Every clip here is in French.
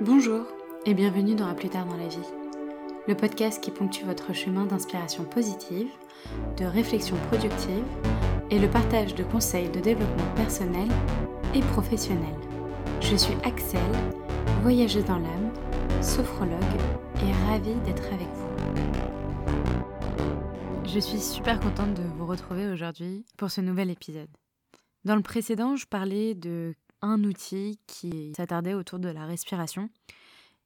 Bonjour et bienvenue dans À plus tard dans la vie, le podcast qui ponctue votre chemin d'inspiration positive, de réflexion productive et le partage de conseils de développement personnel et professionnel. Je suis Axel, voyageuse dans l'âme, sophrologue et ravie d'être avec vous. Je suis super contente de vous retrouver aujourd'hui pour ce nouvel épisode. Dans le précédent, je parlais de un outil qui s'attardait autour de la respiration.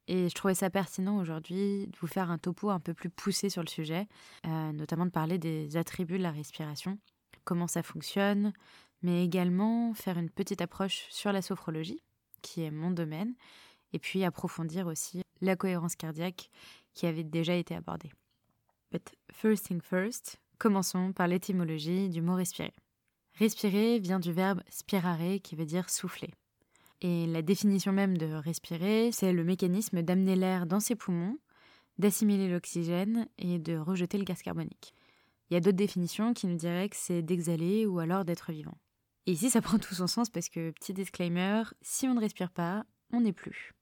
Et je trouvais ça pertinent aujourd'hui de vous faire un topo un peu plus poussé sur le sujet, euh, notamment de parler des attributs de la respiration, comment ça fonctionne, mais également faire une petite approche sur la sophrologie, qui est mon domaine, et puis approfondir aussi la cohérence cardiaque qui avait déjà été abordée. But first thing first, commençons par l'étymologie du mot respirer. Respirer vient du verbe spirare qui veut dire souffler. Et la définition même de respirer, c'est le mécanisme d'amener l'air dans ses poumons, d'assimiler l'oxygène et de rejeter le gaz carbonique. Il y a d'autres définitions qui nous diraient que c'est d'exhaler ou alors d'être vivant. Et ici, ça prend tout son sens parce que, petit disclaimer, si on ne respire pas, on n'est plus.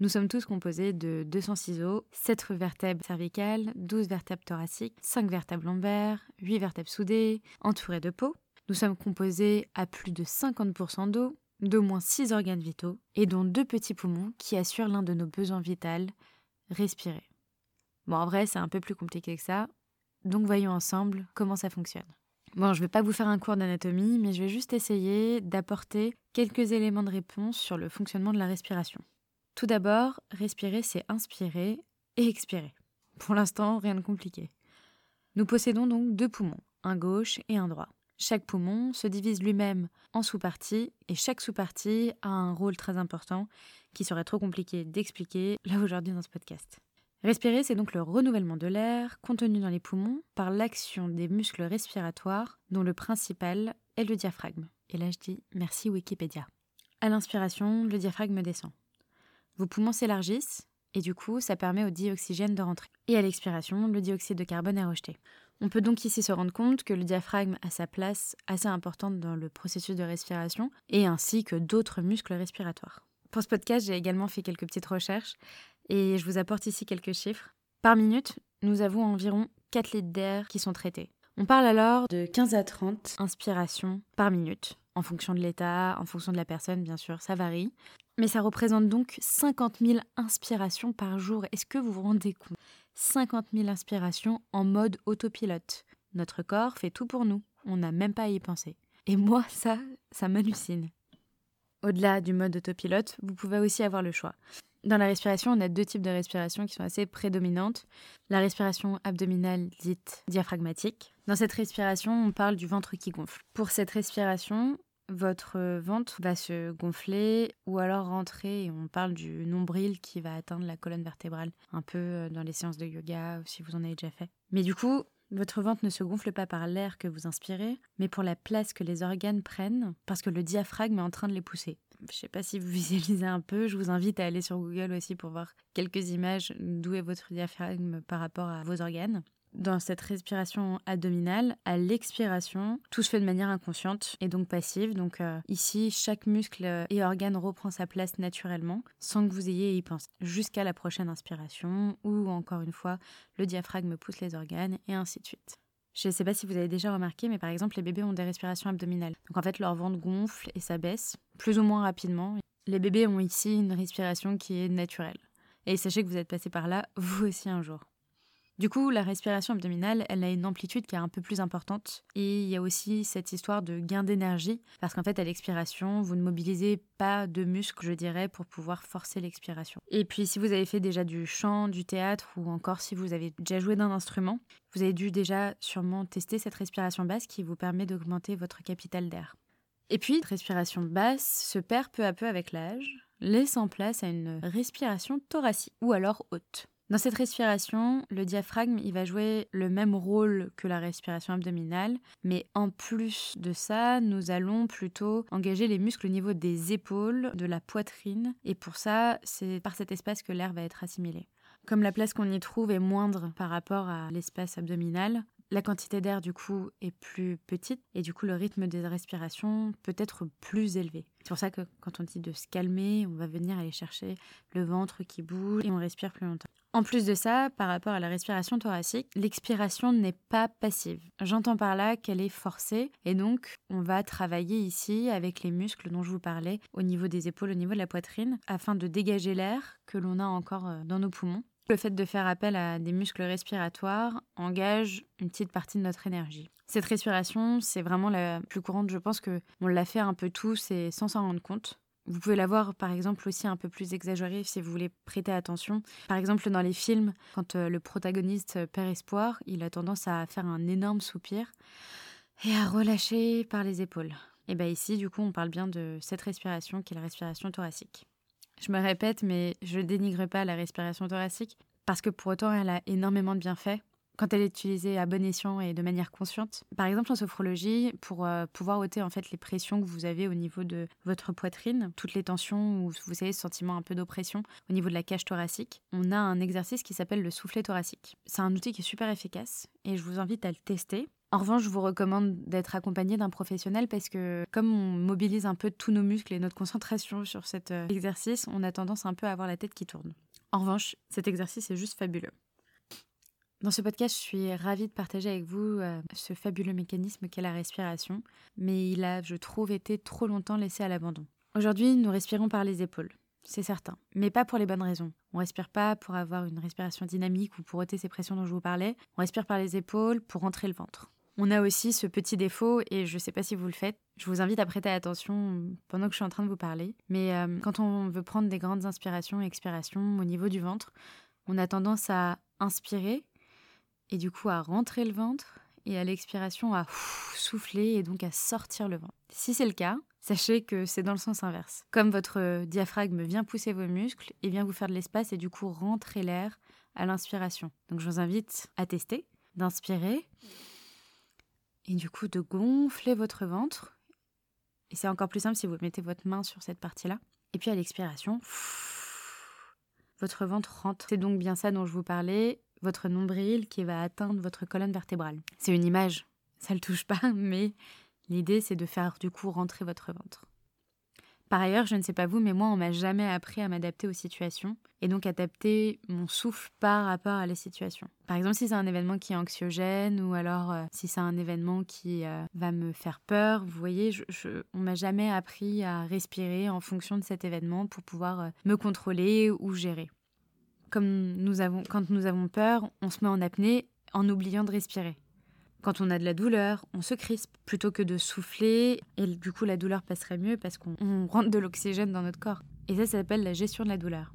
Nous sommes tous composés de 206 os, 7 vertèbres cervicales, 12 vertèbres thoraciques, 5 vertèbres lombaires, 8 vertèbres soudées, entourées de peau, nous sommes composés à plus de 50% d'eau, d'au moins 6 organes vitaux, et dont deux petits poumons qui assurent l'un de nos besoins vitaux, respirer. Bon, en vrai, c'est un peu plus compliqué que ça, donc voyons ensemble comment ça fonctionne. Bon, je ne vais pas vous faire un cours d'anatomie, mais je vais juste essayer d'apporter quelques éléments de réponse sur le fonctionnement de la respiration. Tout d'abord, respirer, c'est inspirer et expirer. Pour l'instant, rien de compliqué. Nous possédons donc deux poumons, un gauche et un droit. Chaque poumon se divise lui-même en sous-parties et chaque sous-partie a un rôle très important qui serait trop compliqué d'expliquer là aujourd'hui dans ce podcast. Respirer, c'est donc le renouvellement de l'air contenu dans les poumons par l'action des muscles respiratoires dont le principal est le diaphragme. Et là je dis merci Wikipédia. À l'inspiration, le diaphragme descend. Vos poumons s'élargissent et du coup ça permet au dioxygène de rentrer. Et à l'expiration, le dioxyde de carbone est rejeté. On peut donc ici se rendre compte que le diaphragme a sa place assez importante dans le processus de respiration et ainsi que d'autres muscles respiratoires. Pour ce podcast, j'ai également fait quelques petites recherches et je vous apporte ici quelques chiffres. Par minute, nous avons environ 4 litres d'air qui sont traités. On parle alors de 15 à 30 inspirations par minute, en fonction de l'état, en fonction de la personne, bien sûr, ça varie. Mais ça représente donc 50 000 inspirations par jour. Est-ce que vous vous rendez compte? 50 000 inspirations en mode autopilote. Notre corps fait tout pour nous, on n'a même pas à y penser. Et moi, ça, ça m'hallucine. Au-delà du mode autopilote, vous pouvez aussi avoir le choix. Dans la respiration, on a deux types de respiration qui sont assez prédominantes. La respiration abdominale dite diaphragmatique. Dans cette respiration, on parle du ventre qui gonfle. Pour cette respiration, votre ventre va se gonfler ou alors rentrer et on parle du nombril qui va atteindre la colonne vertébrale, un peu euh, dans les séances de yoga ou si vous en avez déjà fait. Mais du coup, votre ventre ne se gonfle pas par l'air que vous inspirez, mais pour la place que les organes prennent, parce que le diaphragme est en train de les pousser. Je ne sais pas si vous visualisez un peu, je vous invite à aller sur Google aussi pour voir quelques images d'où est votre diaphragme par rapport à vos organes dans cette respiration abdominale, à l'expiration, tout se fait de manière inconsciente et donc passive. Donc euh, ici, chaque muscle et organe reprend sa place naturellement, sans que vous ayez à y penser, jusqu'à la prochaine inspiration, où encore une fois, le diaphragme pousse les organes, et ainsi de suite. Je ne sais pas si vous avez déjà remarqué, mais par exemple, les bébés ont des respirations abdominales. Donc en fait, leur ventre gonfle et s'abaisse, plus ou moins rapidement. Les bébés ont ici une respiration qui est naturelle. Et sachez que vous êtes passé par là, vous aussi un jour. Du coup, la respiration abdominale, elle a une amplitude qui est un peu plus importante. Et il y a aussi cette histoire de gain d'énergie, parce qu'en fait, à l'expiration, vous ne mobilisez pas de muscles, je dirais, pour pouvoir forcer l'expiration. Et puis, si vous avez fait déjà du chant, du théâtre, ou encore si vous avez déjà joué d'un instrument, vous avez dû déjà sûrement tester cette respiration basse qui vous permet d'augmenter votre capital d'air. Et puis, la respiration basse se perd peu à peu avec l'âge, laissant place à une respiration thoracique, ou alors haute. Dans cette respiration, le diaphragme, il va jouer le même rôle que la respiration abdominale, mais en plus de ça, nous allons plutôt engager les muscles au niveau des épaules, de la poitrine, et pour ça, c'est par cet espace que l'air va être assimilé. Comme la place qu'on y trouve est moindre par rapport à l'espace abdominal, La quantité d'air, du coup, est plus petite et du coup, le rythme des respirations peut être plus élevé. C'est pour ça que quand on dit de se calmer, on va venir aller chercher le ventre qui bouge et on respire plus longtemps. En plus de ça, par rapport à la respiration thoracique, l'expiration n'est pas passive. J'entends par là qu'elle est forcée et donc on va travailler ici avec les muscles dont je vous parlais au niveau des épaules, au niveau de la poitrine, afin de dégager l'air que l'on a encore euh, dans nos poumons. Le fait de faire appel à des muscles respiratoires engage une petite partie de notre énergie. Cette respiration, c'est vraiment la plus courante. Je pense que on l'a fait un peu tous et sans s'en rendre compte. Vous pouvez la voir par exemple aussi un peu plus exagérée si vous voulez prêter attention. Par exemple dans les films, quand euh, le protagoniste perd espoir, il a tendance à faire un énorme soupir et à relâcher par les épaules. Et bien ici, du coup, on parle bien de cette respiration qui est la respiration thoracique. Je me répète, mais je dénigre pas la respiration thoracique parce que pour autant, elle a énormément de bienfaits quand elle est utilisée à bon escient et de manière consciente. Par exemple, en sophrologie, pour euh, pouvoir ôter en fait les pressions que vous avez au niveau de votre poitrine, toutes les tensions ou vous savez ce sentiment un peu d'oppression au niveau de la cage thoracique, on a un exercice qui s'appelle le soufflet thoracique. C'est un outil qui est super efficace et je vous invite à le tester. En revanche, je vous recommande d'être accompagné d'un professionnel parce que comme on mobilise un peu tous nos muscles et notre concentration sur cet euh, exercice, on a tendance un peu à avoir la tête qui tourne. En revanche, cet exercice est juste fabuleux. Dans ce podcast, je suis ravie de partager avec vous euh, ce fabuleux mécanisme qu'est la respiration, mais il a, je trouve, été trop longtemps laissé à l'abandon. Aujourd'hui, nous respirons par les épaules, c'est certain, mais pas pour les bonnes raisons. On respire pas pour avoir une respiration dynamique ou pour ôter ces pressions dont je vous parlais, on respire par les épaules pour rentrer le ventre. On a aussi ce petit défaut, et je ne sais pas si vous le faites, je vous invite à prêter attention pendant que je suis en train de vous parler, mais euh, quand on veut prendre des grandes inspirations et expirations au niveau du ventre, on a tendance à inspirer et du coup à rentrer le ventre et à l'expiration à souffler et donc à sortir le ventre. Si c'est le cas, sachez que c'est dans le sens inverse. Comme votre diaphragme vient pousser vos muscles et vient vous faire de l'espace et du coup rentrer l'air à l'inspiration. Donc je vous invite à tester, d'inspirer et du coup de gonfler votre ventre. Et c'est encore plus simple si vous mettez votre main sur cette partie-là. Et puis à l'expiration, votre ventre rentre. C'est donc bien ça dont je vous parlais votre nombril qui va atteindre votre colonne vertébrale. C'est une image, ça ne le touche pas, mais l'idée c'est de faire du coup rentrer votre ventre. Par ailleurs, je ne sais pas vous, mais moi, on m'a jamais appris à m'adapter aux situations et donc adapter mon souffle par rapport à la situation. Par exemple, si c'est un événement qui est anxiogène ou alors euh, si c'est un événement qui euh, va me faire peur, vous voyez, je, je, on m'a jamais appris à respirer en fonction de cet événement pour pouvoir euh, me contrôler ou gérer comme nous avons, quand nous avons peur, on se met en apnée en oubliant de respirer. Quand on a de la douleur, on se crispe plutôt que de souffler et du coup la douleur passerait mieux parce qu'on rentre de l'oxygène dans notre corps. Et ça, ça s'appelle la gestion de la douleur.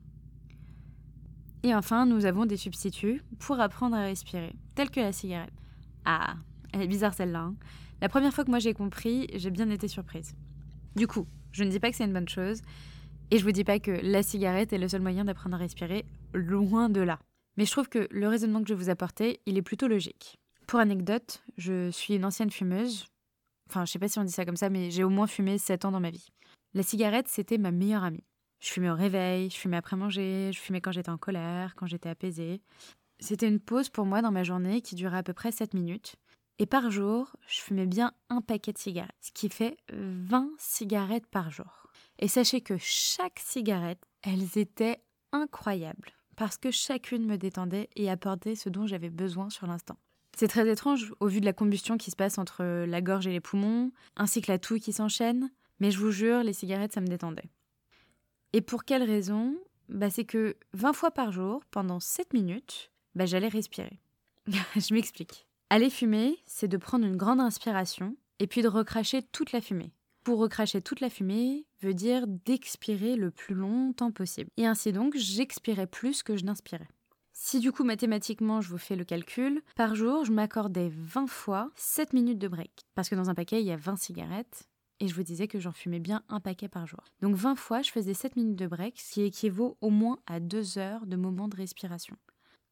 Et enfin, nous avons des substituts pour apprendre à respirer, tels que la cigarette. Ah, elle est bizarre celle-là. Hein. la première fois que moi j'ai compris, j'ai bien été surprise. Du coup, je ne dis pas que c'est une bonne chose, et je vous dis pas que la cigarette est le seul moyen d'apprendre à respirer, loin de là. Mais je trouve que le raisonnement que je vous apporter, il est plutôt logique. Pour anecdote, je suis une ancienne fumeuse. Enfin, je sais pas si on dit ça comme ça, mais j'ai au moins fumé 7 ans dans ma vie. La cigarette, c'était ma meilleure amie. Je fumais au réveil, je fumais après manger, je fumais quand j'étais en colère, quand j'étais apaisée. C'était une pause pour moi dans ma journée qui durait à peu près 7 minutes. Et par jour, je fumais bien un paquet de cigarettes, ce qui fait 20 cigarettes par jour. Et sachez que chaque cigarette, elles étaient incroyables parce que chacune me détendait et apportait ce dont j'avais besoin sur l'instant. C'est très étrange au vu de la combustion qui se passe entre la gorge et les poumons, ainsi que la toux qui s'enchaîne, mais je vous jure, les cigarettes, ça me détendait. Et pour quelle raison? Bah, C'est que 20 fois par jour, pendant 7 minutes, bah, j'allais respirer. je m'explique. Aller fumer, c'est de prendre une grande inspiration et puis de recracher toute la fumée. Pour recracher toute la fumée veut dire d'expirer le plus longtemps possible. Et ainsi donc, j'expirais plus que je n'inspirais. Si du coup mathématiquement je vous fais le calcul, par jour je m'accordais 20 fois 7 minutes de break. Parce que dans un paquet il y a 20 cigarettes et je vous disais que j'en fumais bien un paquet par jour. Donc 20 fois je faisais 7 minutes de break, ce qui équivaut au moins à 2 heures de moment de respiration.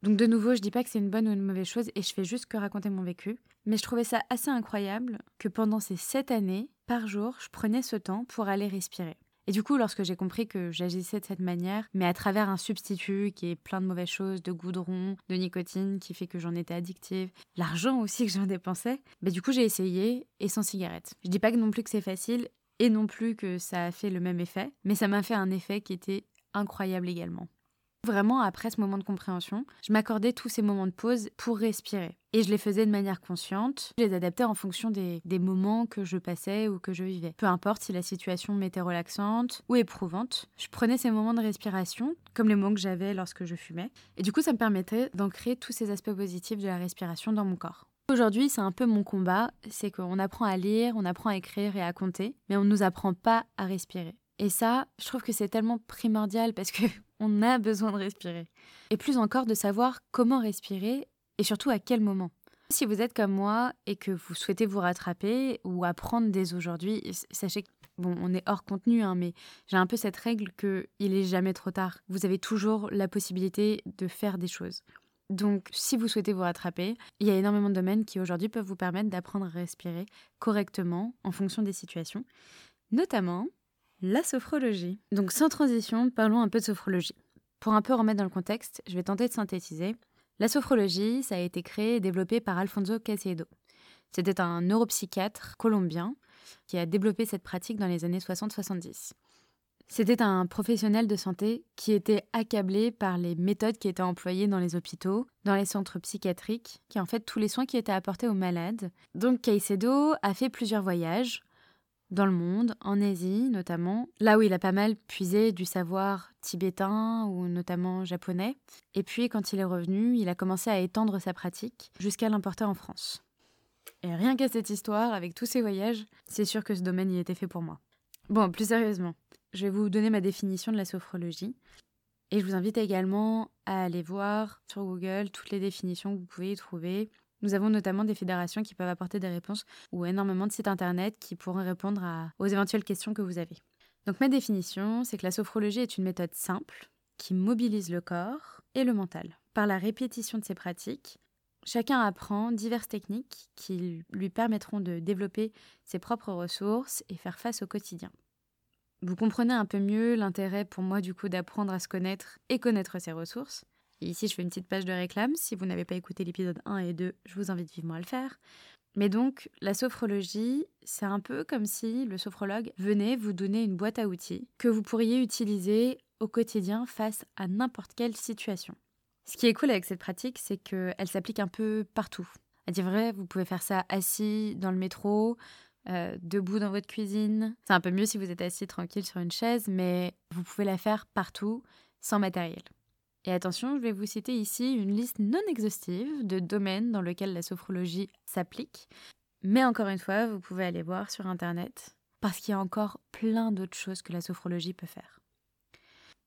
Donc de nouveau, je dis pas que c'est une bonne ou une mauvaise chose et je fais juste que raconter mon vécu, mais je trouvais ça assez incroyable que pendant ces sept années, par jour, je prenais ce temps pour aller respirer. Et du coup, lorsque j'ai compris que j'agissais de cette manière, mais à travers un substitut qui est plein de mauvaises choses, de goudron, de nicotine, qui fait que j'en étais addictive, l'argent aussi que j'en dépensais, bah, du coup, j'ai essayé et sans cigarette. Je dis pas que non plus que c'est facile et non plus que ça a fait le même effet, mais ça m'a fait un effet qui était incroyable également. Vraiment, après ce moment de compréhension, je m'accordais tous ces moments de pause pour respirer. Et je les faisais de manière consciente. Je les adaptais en fonction des, moments que je passais ou que je vivais. Peu importe si la situation m'était relaxante ou éprouvante, je prenais ces moments de respiration, comme les moments que j'avais lorsque je fumais. Et du coup, ça me permettait d'ancrer tous ces aspects positifs de la respiration dans mon corps. Aujourd'hui, c'est un peu mon combat, c'est qu'on apprend à lire, on apprend à écrire et à compter, mais on ne nous apprend pas à respirer. Et ça, je trouve que c'est tellement primordial parce que on a besoin de respirer. Et plus encore de savoir comment respirer et surtout à quel moment. Si vous êtes comme moi et que vous souhaitez vous rattraper ou apprendre dès aujourd'hui, sachez que bon, on est hors contenu, hein, mais j'ai un peu cette règle que il est jamais trop tard. Vous avez toujours la possibilité de faire des choses. Donc, si vous souhaitez vous rattraper, il y a énormément de domaines qui aujourd'hui peuvent vous permettre d'apprendre à respirer correctement en fonction des situations, notamment la sophrologie. Donc sans transition, parlons un peu de sophrologie. Pour un peu remettre dans le contexte, je vais tenter de synthétiser. La sophrologie, ça a été créé et développé par Alfonso Caicedo. C'était un neuropsychiatre colombien qui a développé cette pratique dans les années 60-70. C'était un professionnel de santé qui était accablé par les méthodes qui étaient employées dans les hôpitaux, dans les centres psychiatriques, qui en fait tous les soins qui étaient apportés aux malades. Donc Caicedo a fait plusieurs voyages dans le monde, en Asie notamment, là où il a pas mal puisé du savoir tibétain ou notamment japonais. Et puis quand il est revenu, il a commencé à étendre sa pratique jusqu'à l'importer en France. Et rien qu'à cette histoire, avec tous ces voyages, c'est sûr que ce domaine y était fait pour moi. Bon, plus sérieusement, je vais vous donner ma définition de la sophrologie. Et je vous invite également à aller voir sur Google toutes les définitions que vous pouvez y trouver. Nous avons notamment des fédérations qui peuvent apporter des réponses ou énormément de sites internet qui pourront répondre aux éventuelles questions que vous avez. Donc ma définition, c'est que la sophrologie est une méthode simple qui mobilise le corps et le mental. Par la répétition de ces pratiques, chacun apprend diverses techniques qui lui permettront de développer ses propres ressources et faire face au quotidien. Vous comprenez un peu mieux l'intérêt pour moi du coup d'apprendre à se connaître et connaître ses ressources. Ici, je fais une petite page de réclame. Si vous n'avez pas écouté l'épisode 1 et 2, je vous invite vivement à le faire. Mais donc, la sophrologie, c'est un peu comme si le sophrologue venait vous donner une boîte à outils que vous pourriez utiliser au quotidien face à n'importe quelle situation. Ce qui est cool avec cette pratique, c'est qu'elle s'applique un peu partout. À dire vrai, vous pouvez faire ça assis dans le métro, euh, debout dans votre cuisine. C'est un peu mieux si vous êtes assis tranquille sur une chaise, mais vous pouvez la faire partout, sans matériel. Et attention, je vais vous citer ici une liste non exhaustive de domaines dans lesquels la sophrologie s'applique. Mais encore une fois, vous pouvez aller voir sur Internet parce qu'il y a encore plein d'autres choses que la sophrologie peut faire.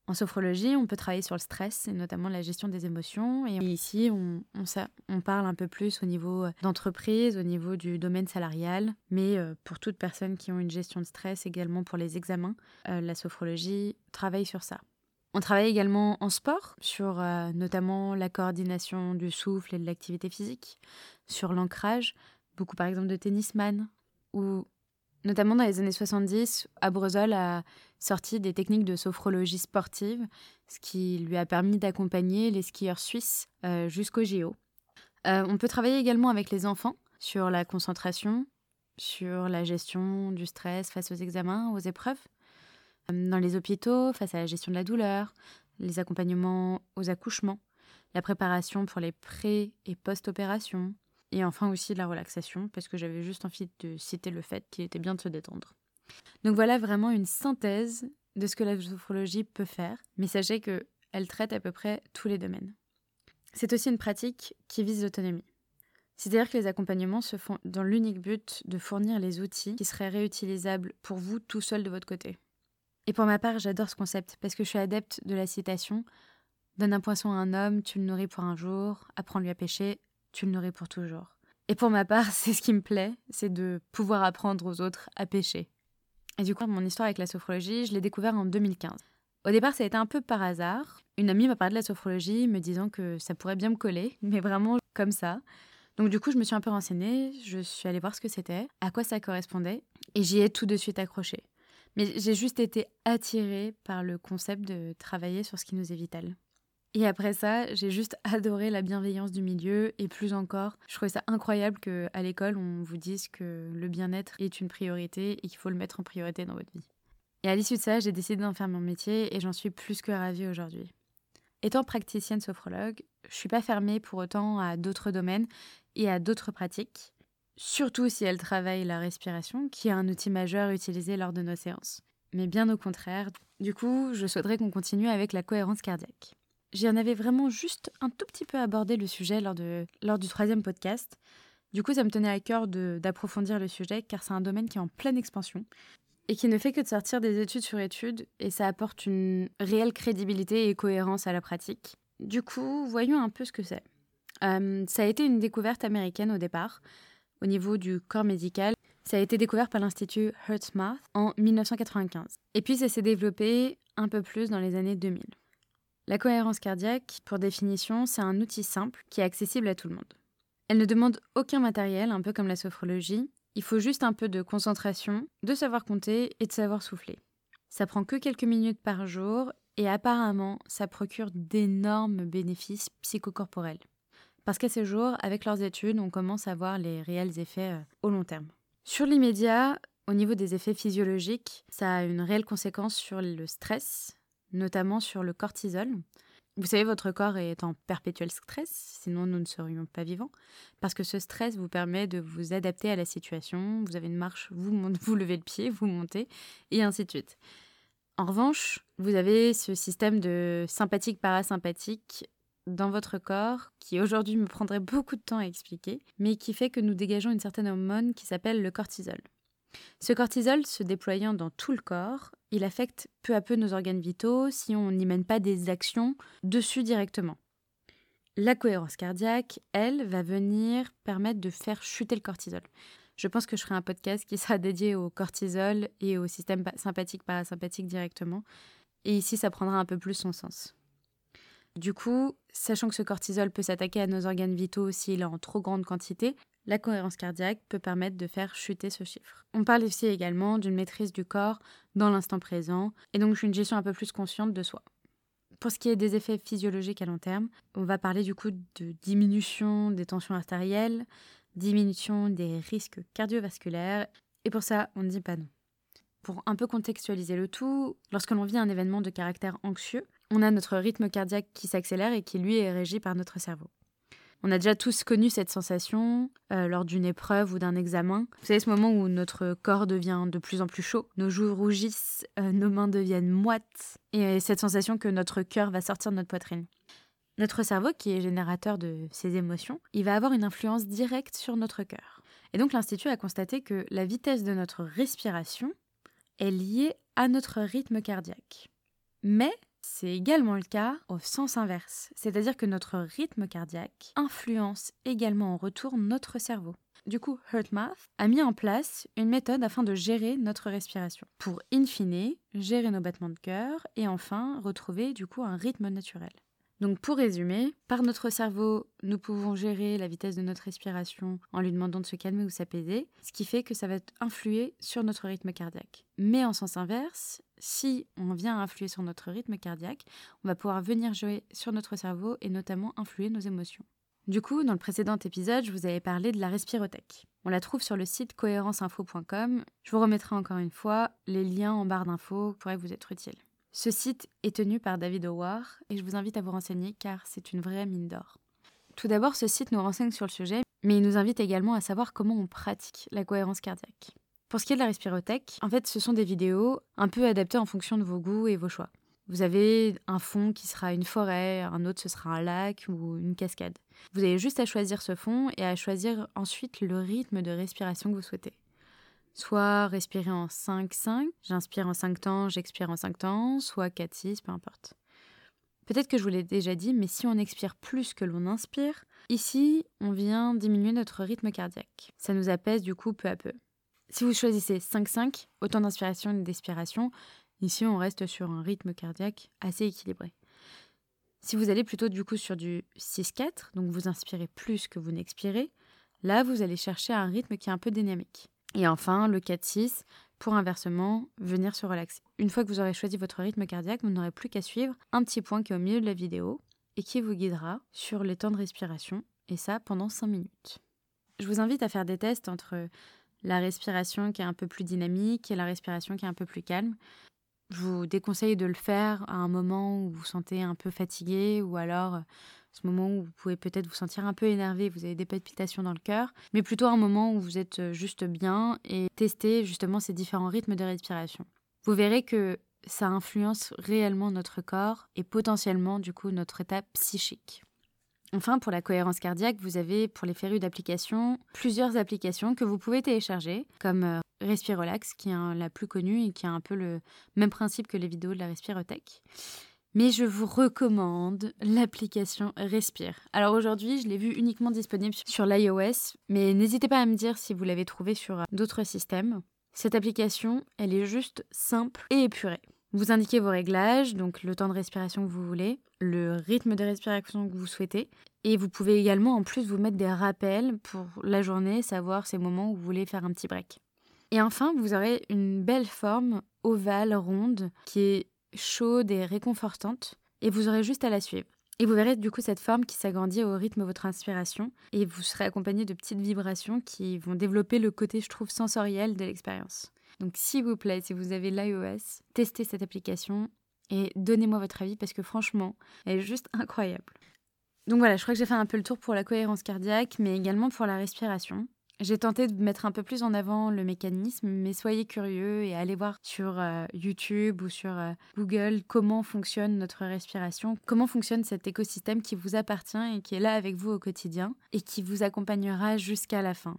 En sophrologie, on peut travailler sur le stress et notamment la gestion des émotions. Et ici, on, parle un peu plus au niveau d'entreprise, au niveau du domaine salarial. Mais euh, pour toutes personnes qui ont une gestion de stress, également pour les examens, euh, la sophrologie travaille sur ça. On travaille également en sport, sur euh, notamment la coordination du souffle et de l'activité physique, sur l'ancrage, beaucoup par exemple de tennisman, ou notamment dans les années 70, Abrezol a sorti des techniques de sophrologie sportive, ce qui lui a permis d'accompagner les skieurs suisses euh, jusqu'au JO. Euh, on peut travailler également avec les enfants sur la concentration, sur la gestion du stress face aux examens, aux épreuves dans les hôpitaux face à la gestion de la douleur, les accompagnements aux accouchements, la préparation pour les pré- et post-opérations, et enfin aussi la relaxation, parce que j'avais juste envie de citer le fait qu'il était bien de se détendre. Donc voilà vraiment une synthèse de ce que la sophrologie peut faire, mais sachez qu'elle traite à peu près tous les domaines. C'est aussi une pratique qui vise l'autonomie. C'est-à-dire que les accompagnements se font dans l'unique but de fournir les outils qui seraient réutilisables pour vous tout seul de votre côté. Et pour ma part, j'adore ce concept parce que je suis adepte de la citation Donne un poisson à un homme, tu le nourris pour un jour, apprends-lui à pêcher, tu le nourris pour toujours. Et pour ma part, c'est ce qui me plaît, c'est de pouvoir apprendre aux autres à pêcher. Et du coup, mon histoire avec la sophrologie, je l'ai découvert en 2015. Au départ, ça a été un peu par hasard. Une amie m'a parlé de la sophrologie, me disant que ça pourrait bien me coller, mais vraiment comme ça. Donc du coup, je me suis un peu renseignée, je suis allée voir ce que c'était, à quoi ça correspondait, et j'y ai tout de suite accroché. Mais j'ai juste été attirée par le concept de travailler sur ce qui nous est vital. Et après ça, j'ai juste adoré la bienveillance du milieu et plus encore, je trouvais ça incroyable qu'à l'école, on vous dise que le bien-être est une priorité et qu'il faut le mettre en priorité dans votre vie. Et à l'issue de ça, j'ai décidé d'en faire mon métier et j'en suis plus que ravie aujourd'hui. Étant praticienne sophrologue, je suis pas fermée pour autant à d'autres domaines et à d'autres pratiques, surtout si elle travaille la respiration, qui est un outil majeur utilisé lors de nos séances. Mais bien au contraire, du coup, je souhaiterais qu'on continue avec la cohérence cardiaque. J'en avais vraiment juste un tout petit peu abordé le sujet lors, de, lors du troisième podcast. Du coup, ça me tenait à cœur d'approfondir le sujet car c'est un domaine qui est en pleine expansion et qui ne fait que de sortir des études sur études et ça apporte une réelle crédibilité et cohérence à la pratique. Du coup, voyons un peu ce que c'est. Euh, ça a été une découverte américaine au départ, au niveau du corps médical. Ça a été découvert par l'Institut HeartMath en 1995. Et puis ça s'est développé un peu plus dans les années 2000. La cohérence cardiaque, pour définition, c'est un outil simple qui est accessible à tout le monde. Elle ne demande aucun matériel, un peu comme la sophrologie. Il faut juste un peu de concentration, de savoir compter et de savoir souffler. Ça prend que quelques minutes par jour et apparemment, ça procure d'énormes bénéfices psychocorporels. Parce qu'à ce jour, avec leurs études, on commence à voir les réels effets euh, au long terme. Sur l'immédiat, au niveau des effets physiologiques, ça a une réelle conséquence sur le stress, notamment sur le cortisol. Vous savez, votre corps est en perpétuel stress, sinon nous ne serions pas vivants, parce que ce stress vous permet de vous adapter à la situation. Vous avez une marche, vous, vous levez le pied, vous montez, et ainsi de suite. En revanche, vous avez ce système de sympathique-parasympathique dans votre corps qui aujourd'hui me prendrait beaucoup de temps à expliquer, mais qui fait que nous dégageons une certaine hormone qui s'appelle le cortisol. Ce cortisol, se déployant dans tout le corps, il affecte peu à peu nos organes vitaux si on n'y mène pas des actions dessus directement. La cohérence cardiaque, elle, va venir permettre de faire chuter le cortisol. Je pense que je ferai un podcast qui sera dédié au cortisol et au système sympathique parasympathique directement. Et ici, ça prendra un peu plus son sens. Du coup, sachant que ce cortisol peut s'attaquer à nos organes vitaux s'il est en trop grande quantité, la cohérence cardiaque peut permettre de faire chuter ce chiffre. On parle ici également d'une maîtrise du corps dans l'instant présent et donc d'une gestion un peu plus consciente de soi. Pour ce qui est des effets physiologiques à long terme, on va parler du coup de diminution des tensions artérielles, diminution des risques cardiovasculaires et pour ça, on ne dit pas non. Pour un peu contextualiser le tout, lorsque l'on vit un événement de caractère anxieux, on a notre rythme cardiaque qui s'accélère et qui lui est régi par notre cerveau. On a déjà tous connu cette sensation euh, lors d'une épreuve ou d'un examen. Vous savez, ce moment où notre corps devient de plus en plus chaud, nos joues rougissent, euh, nos mains deviennent moites, et cette sensation que notre cœur va sortir de notre poitrine. Notre cerveau, qui est générateur de ces émotions, il va avoir une influence directe sur notre cœur. Et donc l'Institut a constaté que la vitesse de notre respiration est liée à notre rythme cardiaque. Mais c'est également le cas au sens inverse, c'est-à-dire que notre rythme cardiaque influence également en retour notre cerveau. Du coup, HeartMath a mis en place une méthode afin de gérer notre respiration, pour in fine gérer nos battements de cœur et enfin retrouver du coup un rythme naturel. Donc pour résumer, par notre cerveau, nous pouvons gérer la vitesse de notre respiration en lui demandant de se calmer ou s'apaiser, ce qui fait que ça va influer sur notre rythme cardiaque. Mais en sens inverse, si on vient influer sur notre rythme cardiaque, on va pouvoir venir jouer sur notre cerveau et notamment influer nos émotions. Du coup, dans le précédent épisode, je vous avais parlé de la respirothèque. On la trouve sur le site cohérenceinfo.com. Je vous remettrai encore une fois les liens en barre d'infos pourraient vous être utiles. Ce site est tenu par David Howard et je vous invite à vous renseigner car c'est une vraie mine d'or. Tout d'abord, ce site nous renseigne sur le sujet, mais il nous invite également à savoir comment on pratique la cohérence cardiaque. Pour ce qui est de la respirothèque, en fait, ce sont des vidéos un peu adaptées en fonction de vos goûts et vos choix. Vous avez un fond qui sera une forêt, un autre ce sera un lac ou une cascade. Vous avez juste à choisir ce fond et à choisir ensuite le rythme de respiration que vous souhaitez soit respirer en 5-5, j'inspire en 5 temps, j'expire en 5 temps, soit 4-6, peu importe. Peut-être que je vous l'ai déjà dit, mais si on expire plus que l'on inspire, ici, on vient diminuer notre rythme cardiaque. Ça nous apaise du coup peu à peu. Si vous choisissez 5-5, autant d'inspiration et d'expiration, ici on reste sur un rythme cardiaque assez équilibré. Si vous allez plutôt du coup sur du 6-4, donc vous inspirez plus que vous n'expirez, là vous allez chercher un rythme qui est un peu dynamique. Et enfin, le 4-6, pour inversement venir se relaxer. Une fois que vous aurez choisi votre rythme cardiaque, vous n'aurez plus qu'à suivre un petit point qui est au milieu de la vidéo et qui vous guidera sur les temps de respiration, et ça pendant 5 minutes. Je vous invite à faire des tests entre la respiration qui est un peu plus dynamique et la respiration qui est un peu plus calme. Je vous déconseille de le faire à un moment où vous vous sentez un peu fatigué ou alors euh, ce moment où vous pouvez peut-être vous sentir un peu énervé, vous avez des palpitations dans le cœur, mais plutôt un moment où vous êtes euh, juste bien et tester justement ces différents rythmes de respiration. Vous verrez que ça influence réellement notre corps et potentiellement du coup notre état psychique. Enfin, pour la cohérence cardiaque, vous avez pour les férus d'application plusieurs applications que vous pouvez télécharger, comme euh, Respirolax, qui est la plus connue et qui a un peu le même principe que les vidéos de la Respirotech. Mais je vous recommande l'application Respire. Alors aujourd'hui, je l'ai vue uniquement disponible sur l'iOS, mais n'hésitez pas à me dire si vous l'avez trouvée sur euh, d'autres systèmes. Cette application, elle est juste simple et épurée. Vous indiquez vos réglages, donc le temps de respiration que vous voulez, le rythme de respiration que vous souhaitez, et vous pouvez également en plus vous mettre des rappels pour la journée, savoir ces moments où vous voulez faire un petit break. Et enfin, vous aurez une belle forme ovale, ronde, qui est chaude et réconfortante, et vous aurez juste à la suivre. Et vous verrez du coup cette forme qui s'agrandit au rythme de votre inspiration, et vous serez accompagné de petites vibrations qui vont développer le côté, je trouve, sensoriel de l'expérience. Donc s'il vous plaît, si vous avez l'iOS, testez cette application et donnez-moi votre avis parce que franchement, elle est juste incroyable. Donc voilà, je crois que j'ai fait un peu le tour pour la cohérence cardiaque, mais également pour la respiration. J'ai tenté de mettre un peu plus en avant le mécanisme, mais soyez curieux et allez voir sur euh, YouTube ou sur euh, Google comment fonctionne notre respiration, comment fonctionne cet écosystème qui vous appartient et qui est là avec vous au quotidien et qui vous accompagnera jusqu'à la fin.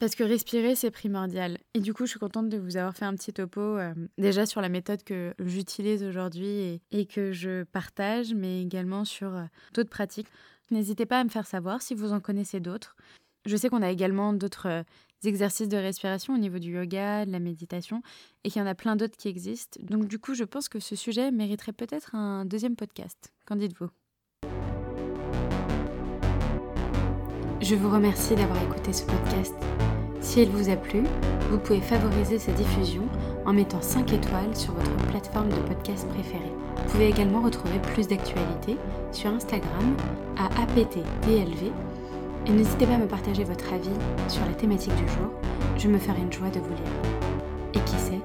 Parce que respirer, c'est primordial. Et du coup, je suis contente de vous avoir fait un petit topo euh, déjà sur la méthode que j'utilise aujourd'hui et, et, que je partage, mais également sur d'autres pratiques. N'hésitez pas à me faire savoir si vous en connaissez d'autres. Je sais qu'on a également d'autres euh, exercices de respiration au niveau du yoga, de la méditation, et qu'il y en a plein d'autres qui existent. Donc du coup, je pense que ce sujet mériterait peut-être un deuxième podcast. Qu'en dites-vous? Je vous remercie d'avoir écouté ce podcast. Si il vous a plu, vous pouvez favoriser sa diffusion en mettant 5 étoiles sur votre plateforme de podcast préférée. Vous pouvez également retrouver plus d'actualités sur Instagram à aptdlv et n'hésitez pas à me partager votre avis sur la thématique du jour, je me ferai une joie de vous lire. Et qui sait,